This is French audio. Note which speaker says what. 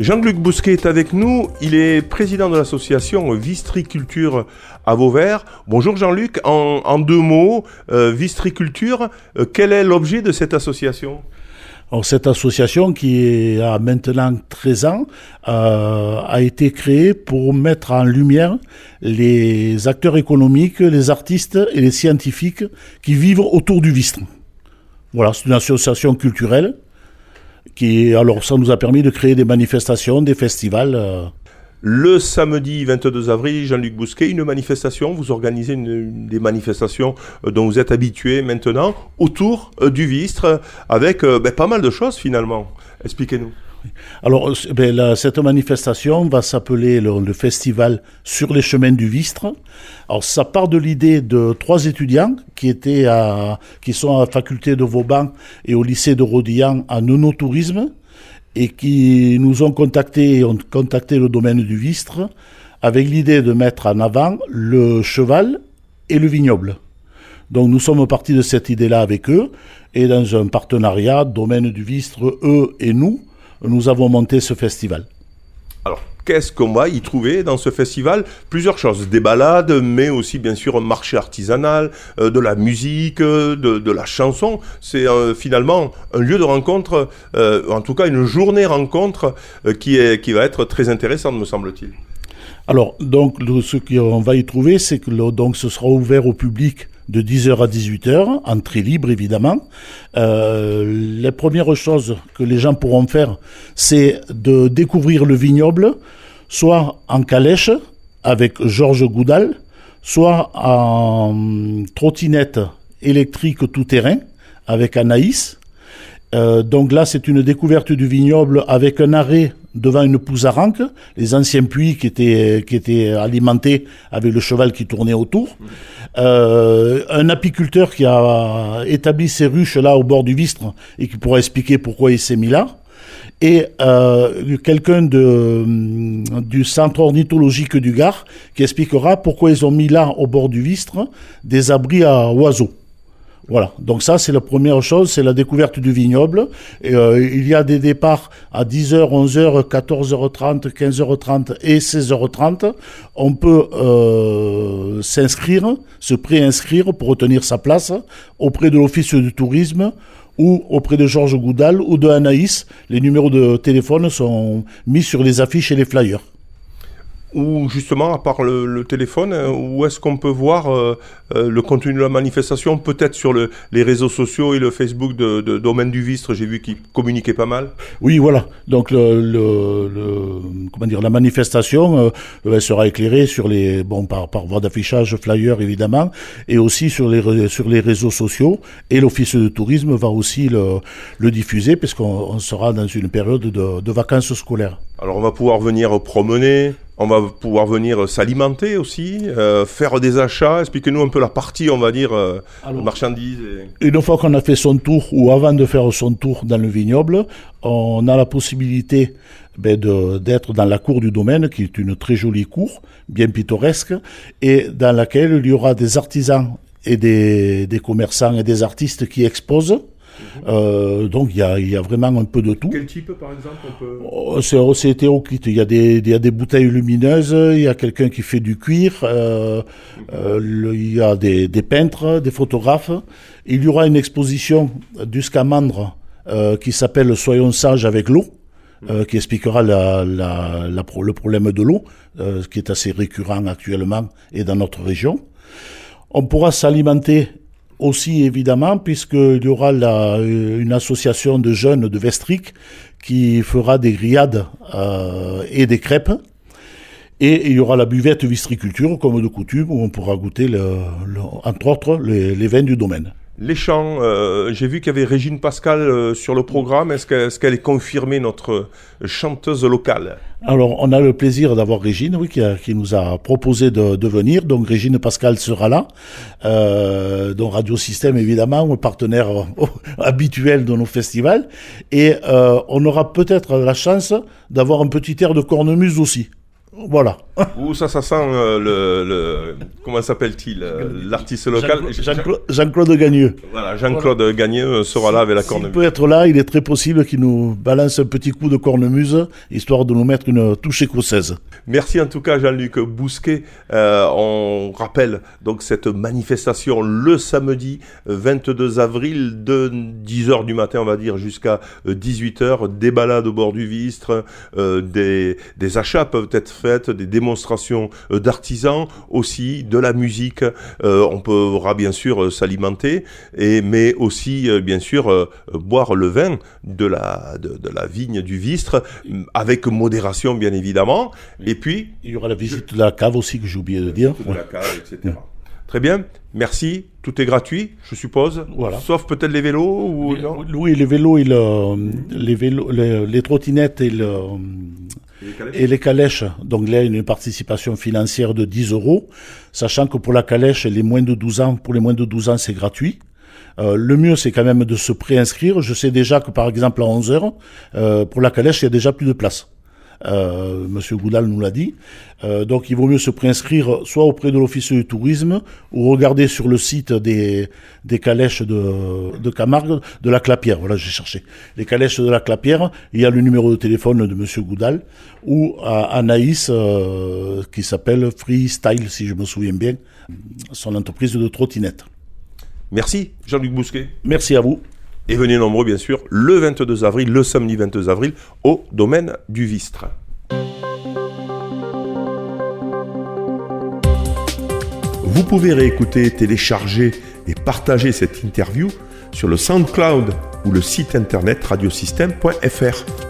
Speaker 1: Jean-Luc Bousquet est avec nous. Il est président de l'association Vistriculture à Vauvert. Bonjour Jean-Luc. En, deux mots, euh, Vistriculture, euh, quel est l'objet de cette association?
Speaker 2: Cette association qui a maintenant 13 ans euh, a été créée pour mettre en lumière les acteurs économiques, les artistes et les scientifiques qui vivent autour du Vistre. Voilà, c'est une association culturelle alors, ça nous a permis de créer des manifestations, des festivals. Euh.
Speaker 1: Le samedi 22 avril, Jean-Luc Bousquet, une manifestation, vous organisez des manifestations euh, dont vous êtes habitué maintenant autour euh, du Vistre avec ben, pas mal de choses finalement. Expliquez-nous.
Speaker 2: Alors, ben, cette manifestation va s'appeler le, festival Sur les chemins du Vistre. Alors, ça part de l'idée de trois étudiants qui, étaient à, qui sont à la faculté de Vauban et au lycée de Rodillan en œnotourisme et qui nous ont contacté et ont contacté le domaine du Vistre avec l'idée de mettre en avant le cheval et le vignoble. Donc nous sommes partis de cette idée-là avec eux et dans un partenariat, domaine du Vistre, eux et nous, nous avons monté ce festival.
Speaker 1: Alors, qu'est-ce qu'on va y trouver dans ce festival? Plusieurs choses, des balades, mais aussi bien sûr un marché artisanal, euh, de la musique, euh, de, la chanson. C'est euh, finalement un lieu de rencontre, en tout cas une journée rencontre qui, est, qui va être très intéressante, me semble-t-il.
Speaker 2: Alors, donc, ce qu'on va y trouver, c'est que donc, ce sera ouvert au public de 10h à 18h, entrée libre évidemment. Euh, les premières choses que les gens pourront faire, c'est de découvrir le vignoble, soit en calèche avec Georges Goudal, soit en trottinette électrique tout-terrain avec Anaïs. Euh, donc là, c'est une découverte du vignoble avec un arrêt devant une pouzaranque, les anciens puits qui étaient, alimentés avec le cheval qui tournait autour. Euh, un apiculteur qui a établi ses ruches là au bord du Vistre et qui pourra expliquer pourquoi il s'est mis là. Et euh, quelqu'un de, du centre ornithologique du Gard qui expliquera pourquoi ils ont mis là au bord du Vistre des abris à oiseaux. Voilà, donc ça c'est la première chose, c'est la découverte du vignoble. Euh, il y a des départs à 10h, 11h, 14h30, 15h30 et 16h30. On peut euh, s'inscrire, se préinscrire pour retenir sa place auprès de l'Office du tourisme ou auprès de Georges Goudal ou de Anaïs. Les numéros de téléphone sont mis sur les affiches et les flyers
Speaker 1: ou justement, à part le, téléphone, euh, où est-ce qu'on peut voir euh, euh, le contenu de la manifestation Peut-être sur le, les réseaux sociaux et le Facebook de, Domaine du Vistre, j'ai vu qu'il communiquait pas mal.
Speaker 2: Oui, voilà. Donc, le, comment dire, la manifestation sera éclairée sur les, bon, par, par voie d'affichage, flyer évidemment, et aussi sur les, sur les réseaux sociaux. Et l'Office de tourisme va aussi le, le diffuser, puisqu'on sera dans une période de, de vacances scolaires.
Speaker 1: Alors, on va pouvoir venir promener on va pouvoir venir s'alimenter aussi, euh, faire des achats. Expliquez-nous un peu la partie, on va dire, euh, marchandises.
Speaker 2: Une fois qu'on a fait son tour, ou avant de faire son tour dans le vignoble, on a la possibilité ben, d'être dans la cour du domaine, qui est une très jolie cour, bien pittoresque, et dans laquelle il y aura des artisans et des commerçants et des artistes qui exposent. Euh, donc il y a, y a, vraiment un peu de tout.
Speaker 1: Quel type par exemple on peut...
Speaker 2: oh, C'est hétéroclite. Il y, a des, il y a des bouteilles lumineuses, il y a quelqu'un qui fait du cuir, euh, euh, il y a des, des, peintres, des photographes. Il y aura une exposition du Scamandre qui s'appelle Soyons sages avec l'eau. Euh, qui expliquera la, la, la, le problème de l'eau, euh, qui est assez récurrent actuellement et dans notre région. On pourra s'alimenter aussi évidemment, puisqu'il y aura la, euh, une association de jeunes de Vestric qui fera des grillades euh, et des crêpes. Et il y aura la buvette Vistriculture, comme de coutume, où on pourra goûter, entre autres, les vins du domaine.
Speaker 1: Les chants, euh, j'ai vu qu'il y avait Régine Pascal euh, sur le programme. Est-ce qu'elle est, confirmée, notre chanteuse locale?
Speaker 2: Alors, on a le plaisir d'avoir Régine, oui, qui, nous a proposé de, venir. Donc, Régine Pascal sera là. Euh, donc, Radio Système, évidemment, partenaire habituel de nos festivals. Et on aura peut-être la chance d'avoir un petit air de cornemuse aussi. Voilà.
Speaker 1: Ouh, ça, ça sent euh, le, le- Comment s'appelle-t-il euh, L'artiste local?
Speaker 2: Jean-Claude Gagneux.
Speaker 1: Voilà, Jean-Claude Gagneux euh, sera là avec la cornemuse.
Speaker 2: peut être là, il est très possible qu'il nous balance un petit coup de cornemuse, histoire de nous mettre une touche écossaise.
Speaker 1: Merci en tout cas Jean-Luc Bousquet. Euh, on rappelle donc cette manifestation le samedi euh, 22 avril de 10h du matin on va dire jusqu'à 18h. Des balades au bord du Vistre, des, des achats peuvent être faits, des démonstrations euh, d'artisans aussi, de la musique. Euh, on pourra bien sûr euh, s'alimenter, et mais aussi bien sûr boire le vin de la, de, de la vigne du Vistre avec modération bien évidemment. Et puis,
Speaker 2: Il y aura la visite de la cave aussi que j'ai oublié de dire.
Speaker 1: de la cave, etc. Très bien, merci. Tout est gratuit, je suppose.
Speaker 2: Voilà.
Speaker 1: Sauf peut-être les vélos ou non
Speaker 2: Oui, les vélos, et le- les, vélos les, les trottinettes et, le, et les calèches. Donc là, il y a une participation financière de 10 euros, sachant que pour la calèche, les moins de 12 ans, pour les moins de 12 ans, c'est gratuit. Euh, le mieux, c'est quand même de se préinscrire. Je sais déjà que, par exemple, à 11 heures, euh, pour la calèche, il y a déjà plus de place. Euh, Monsieur Goudal nous l'a dit. Euh, donc, il vaut mieux se préinscrire soit auprès de l'Office du tourisme ou regarder sur le site des, des calèches de, de Camargue, de la Clapière. Voilà, j'ai cherché. Les calèches de la Clapière, il y a le numéro de téléphone de Monsieur Goudal ou à Anaïs, euh, qui s'appelle Freestyle, si je me souviens bien, son entreprise de trottinette.
Speaker 1: Merci Jean-Luc Bousquet.
Speaker 2: Merci à vous.
Speaker 1: Et venez nombreux, bien sûr, le 22 avril, le samedi 22 avril, au domaine du Vistre. Vous pouvez réécouter, télécharger et partager cette interview sur le SoundCloud ou le site internet radiosystème.fr.